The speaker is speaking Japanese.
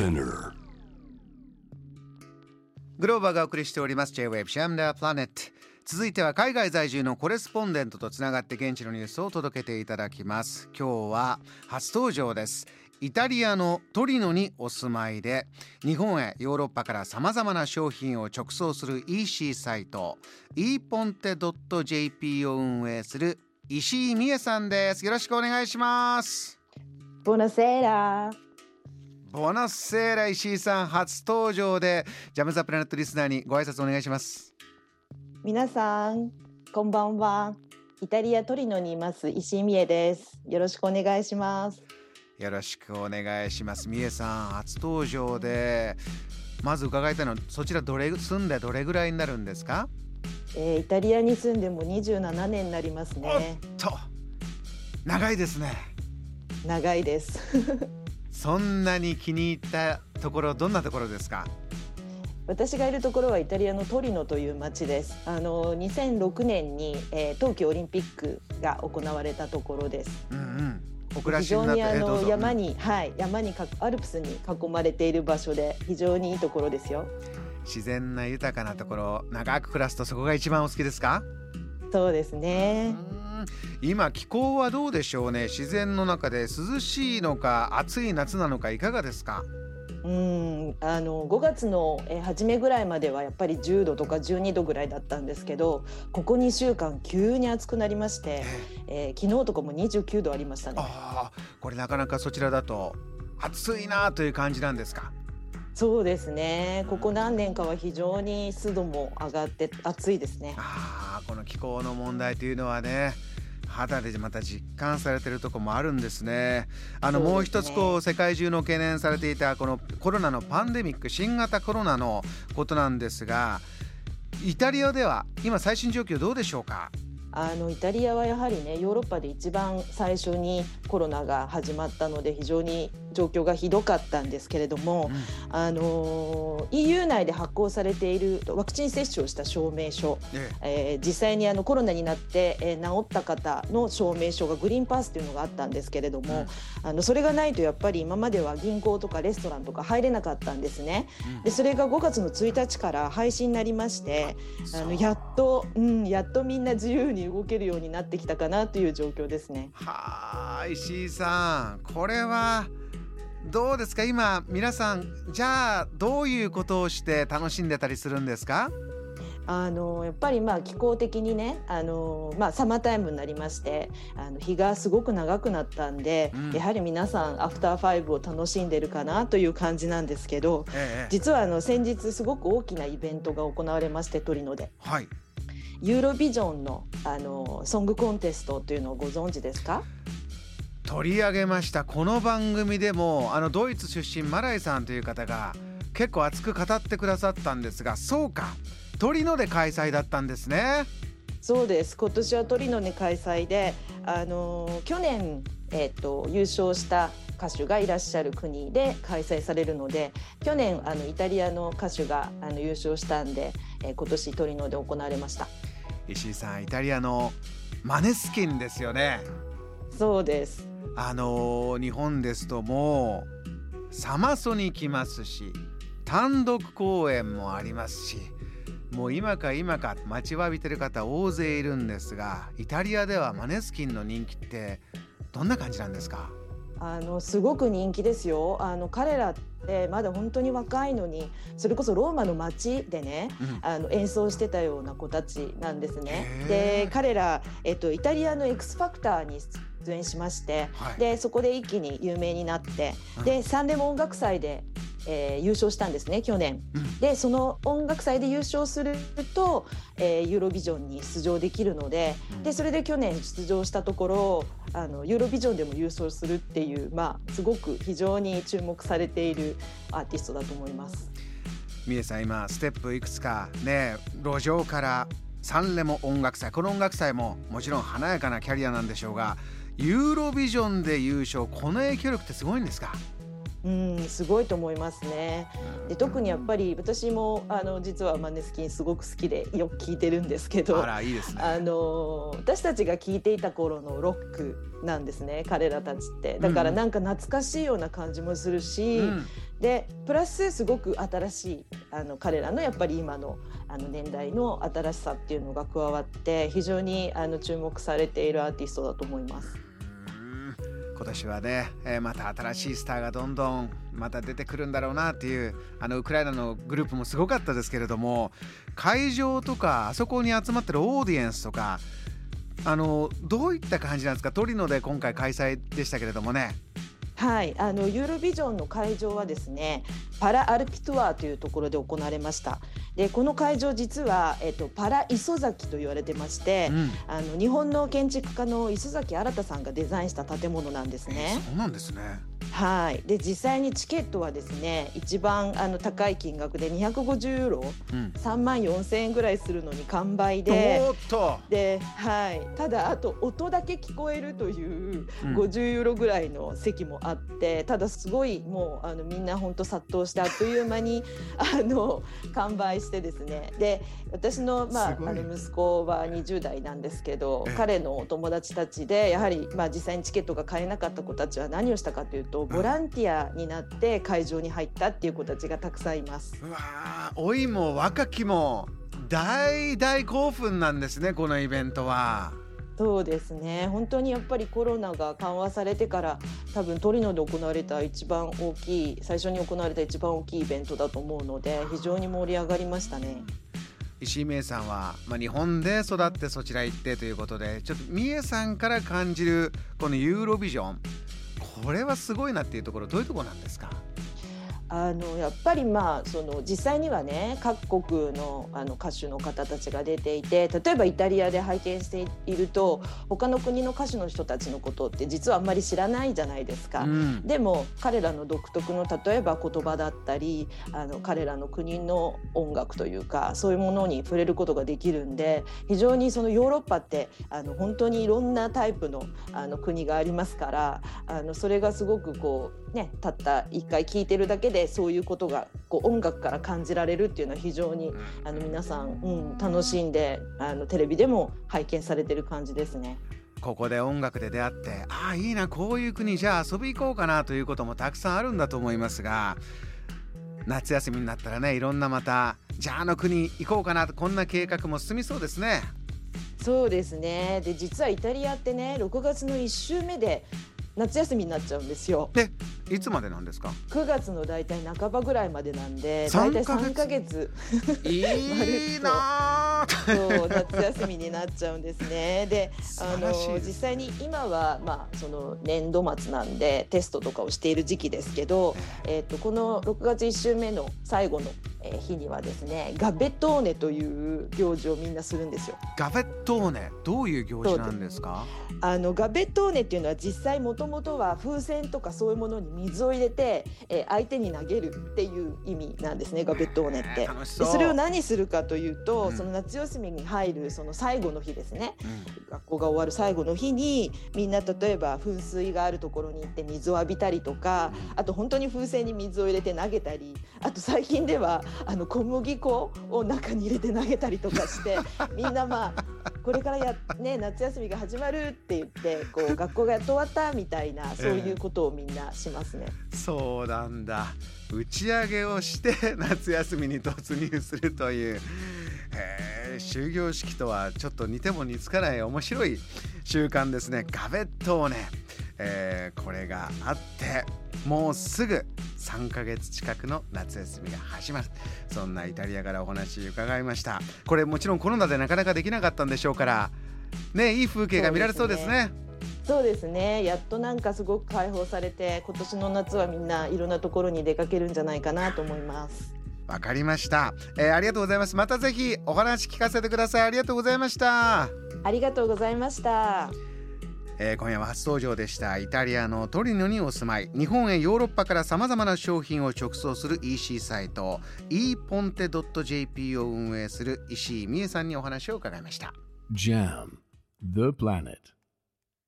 Spinner. グローバーがお送りしております。J-Wave シャムダープラネット続いては海外在住のコレスポンデントとつながって現地のニュースを届けていただきます。今日は初登場です。イタリアのトリノにお住まいで日本へヨーロッパからさまざまな商品を直送する EC サイト。eponte.jp を運営する石井美恵さんです。よろしくお願いします。Buonasera ボナッセーラ石井さん初登場でジャムザプラネットリスナーにご挨拶お願いします。皆さんこんばんは。イタリアトリノにいます石井美恵です。よろしくお願いします。よろしくお願いします。美恵さん初登場でまず伺いたいのはそちらどれ住んでどれぐらいになるんですか？えーイタリアに住んでも27年になりますね。と。長いですね。長いですそんなに気に入ったところどんなところですか？私がいるところはイタリアのトリノという町です。あの2006年に、えー冬季オリンピックが行われたところです。うんうん。お暮ら非常にあの山に、はい、山にかアルプスに囲まれている場所で非常にいいところですよ。自然な豊かなところ長く暮らすとそこが一番お好きですか？そうですね。うん今気候はどうでしょうね？自然の中で涼しいのか暑い夏なのかいかがですか？うん、あの5月のえー初めぐらいまではやっぱり10度とか12度ぐらいだったんですけどここ2週間急に暑くなりまして、えー昨日とかも29度ありましたね。ああこれなかなかそちらだと暑いなという感じなんですか？そうですね。ここ何年かは非常に湿度も上がって暑いですね。ああこの気候の問題というのはね肌でまた実感されてるとこもあるんですね。あのもう一つこう世界中の懸念されていたこのコロナのパンデミック新型コロナのことなんですがイタリアでは今最新状況どうでしょうか？あのイタリアはやはりねヨーロッパで一番最初にコロナが始まったので非常に状況がひどかったんですけれども、あの EU 内で発行されているワクチン接種をした証明書、ええ。ー実際にあのコロナになって、えー治った方の証明書がグリーンパスというのがあったんですけれども、あのそれがないとやっぱり今までは銀行とかレストランとか入れなかったんですね。でそれが5月の1日から廃止になりましてあのやっと、うん、やっとみんな自由に動けるようになってきたかなという状況ですね。はあ石井さん。これはどうですか？今皆さんじゃあどういうことをして楽しんでたりするんですか？あのやっぱりまあ気候的にねあの、まあ、サマータイムになりましてあの日がすごく長くなったんで、うん。やはり皆さんアフターファイブを楽しんでるかなという感じなんですけどええ実はあの先日すごく大きなイベントが行われましてトリノで。はい。ユーロビジョンのあのソングコンテストというのをご存知ですか？取り上げました。この番組でもあのドイツ出身マライさんという方が結構熱く語ってくださったんですがそうか。トリノで開催だったんですね。そうです。今年はトリノで開催であの去年、えっと優勝した歌手がいらっしゃる国で開催されるので去年あのイタリアの歌手があの優勝したんで、えー今年トリノで行われました。石井さんイタリアのマネスキンですよねそうです。あのー日本ですともうサマソに来ますし単独公演もありますしもう今か今か待ちわびてる方大勢いるんですがイタリアではマネスキンの人気ってどんな感じなんですか？あのすごく人気ですよ。あの彼らってまだ本当に若いのにそれこそローマの街でねうん。あの演奏してたような子たちなんですね。で彼ら、えっと、イタリアの X ファクターに出演しましてはいでそこで一気に有名になってうんでサンデモ音楽祭で、えー優勝したんですね去年。うんでその音楽祭で優勝すると、えーユーロビジョンに出場できるのででそれで去年出場したところあのユーロビジョンでも優勝するっていう、まあ、すごく非常に注目されているアーティストだと思います。みえさん今ステップいくつかね路上からサンレモ音楽祭この音楽祭ももちろん華やかなキャリアなんでしょうがユーロビジョンで優勝この影響力ってすごいんですか？うん、すごいと思いますね。で特にやっぱり私もあの実はマネスキンすごく好きでよく聞いてるんですけどあらいいですね。あの私たちが聞いていた頃のロックなんですね彼らたちって。だからなんか懐かしいような感じもするし、うん。でプラスすごく新しいあの彼らのやっぱり今のあの年代の新しさっていうのが加わって非常にあの注目されているアーティストだと思います。今年はね、えー、また新しいスターがどんどんまた出てくるんだろうなっていうあのウクライナのグループもすごかったですけれども会場とかあそこに集まってるオーディエンスとかあのどういった感じなんですか？トリノで今回開催でしたけれどもね。はい、あのユーロビジョンの会場はですねパラアルピトゥアというところで行われました。でこの会場実は、えっと、パラ磯崎と言われてまして、うん、あの日本の建築家の磯崎新さんがデザインした建物なんですね。そうなんですねはい、で実際にチケットはですね一番あの高い金額で250ユーロ、うん、3万4千円ぐらいするのに完売で。で、はい、ただあと音だけ聞こえるという50ユーロぐらいの席もあって、うん、ただすごいもうあのみんな本当殺到してあっという間に あの完売してですね。で私の,、まあ、あの息子は20代なんですけど彼のお友達たちでやはり、まあ、実際にチケットが買えなかった子たちは何をしたかというととボランティアになって会場に入ったっていう子たちがたくさんいます。うわ老いも若きも大大興奮なんですねこのイベントは。そうですね本当にやっぱりコロナが緩和されてから多分トリノで行われた一番大きい最初に行われた一番大きいイベントだと思うので非常に盛り上がりましたね。石井美恵さんは、まあ、日本で育ってそちら行ってということでちょっと美恵さんから感じるこのユーロビジョンこれはすごいなっていうところどういうところなんですか？あのやっぱりまあその実際にはね各国のあの歌手の方たちが出ていて例えばイタリアで拝見していると他の国の歌手の人たちのことって実はあんまり知らないじゃないですか。うん、でも彼らの独特の例えば言葉だったりあの彼らの国の音楽というかそういうものに触れることができるんで非常にそのヨーロッパってあの本当にいろんなタイプのあの国がありますからあのそれがすごくこうねたった一回聴いてるだけでそういうことがこう音楽から感じられるっていうのは非常にあの皆さん、うん、楽しんであのテレビでも拝見されてる感じですね。ここで音楽で出会ってああいいなこういう国じゃあ遊び行こうかなということもたくさんあるんだと思いますが夏休みになったらねいろんなまたじゃああの国行こうかなとこんな計画も進みそうですね。そうですねで実はイタリアってね6月の1週目で夏休みになっちゃうんですよ。でいつまでなんですか？9月の大体半ばぐらいまでなんで大体3か月。いいな そう夏休みになっちゃうんですね。であの実際に今は、まあ、その年度末なんでテストとかをしている時期ですけど、えーと、この6月1週目の最後の日にはですねガベトーネという行事をみんなするんですよ。ガベトーネどういう行事なんですか？あのガベトーネっていうのは実際もともとは風船とかそういうものに水を入れて、えー、相手に投げるっていう意味なんですねガベットーネって。そそれを何するかというと、うん、その夏休みに入るその最後の日ですね、うん、学校が終わる最後の日にみんな例えば噴水があるところに行って水を浴びたりとか、あと本当に風船に水を入れて投げたりあと最近ではあの小麦粉を中に入れて投げたりとかして みんなまあこれからや、ね、夏休みが始まるって言ってこう学校がやっと終わったみたいなそういうことをみんなしますね。そうなんだ。打ち上げをして夏休みに突入するという、えー、終業式とはちょっと似ても似つかない面白い習慣ですね。ガベットをね、えー、これがあってもうすぐ3ヶ月近くの夏休みが始まる。そんなイタリアからお話伺いました。これもちろんコロナでなかなかできなかったんでしょうから。ねいい風景が見られそうですね。そうですね。やっとなんかすごく解放されて今年の夏はみんないろんなところに出かけるんじゃないかなと思います。わかりました、えー、ありがとうございます。またぜひお話聞かせてください。ありがとうございました。ありがとうございましたえー、今夜は初登場でした。イタリアのトリノにお住まい。日本へヨーロッパからさまざまな商品を直送する EC サイト。eponte.jp を運営する石井美恵さんにお話を伺いました。JAM The Planet.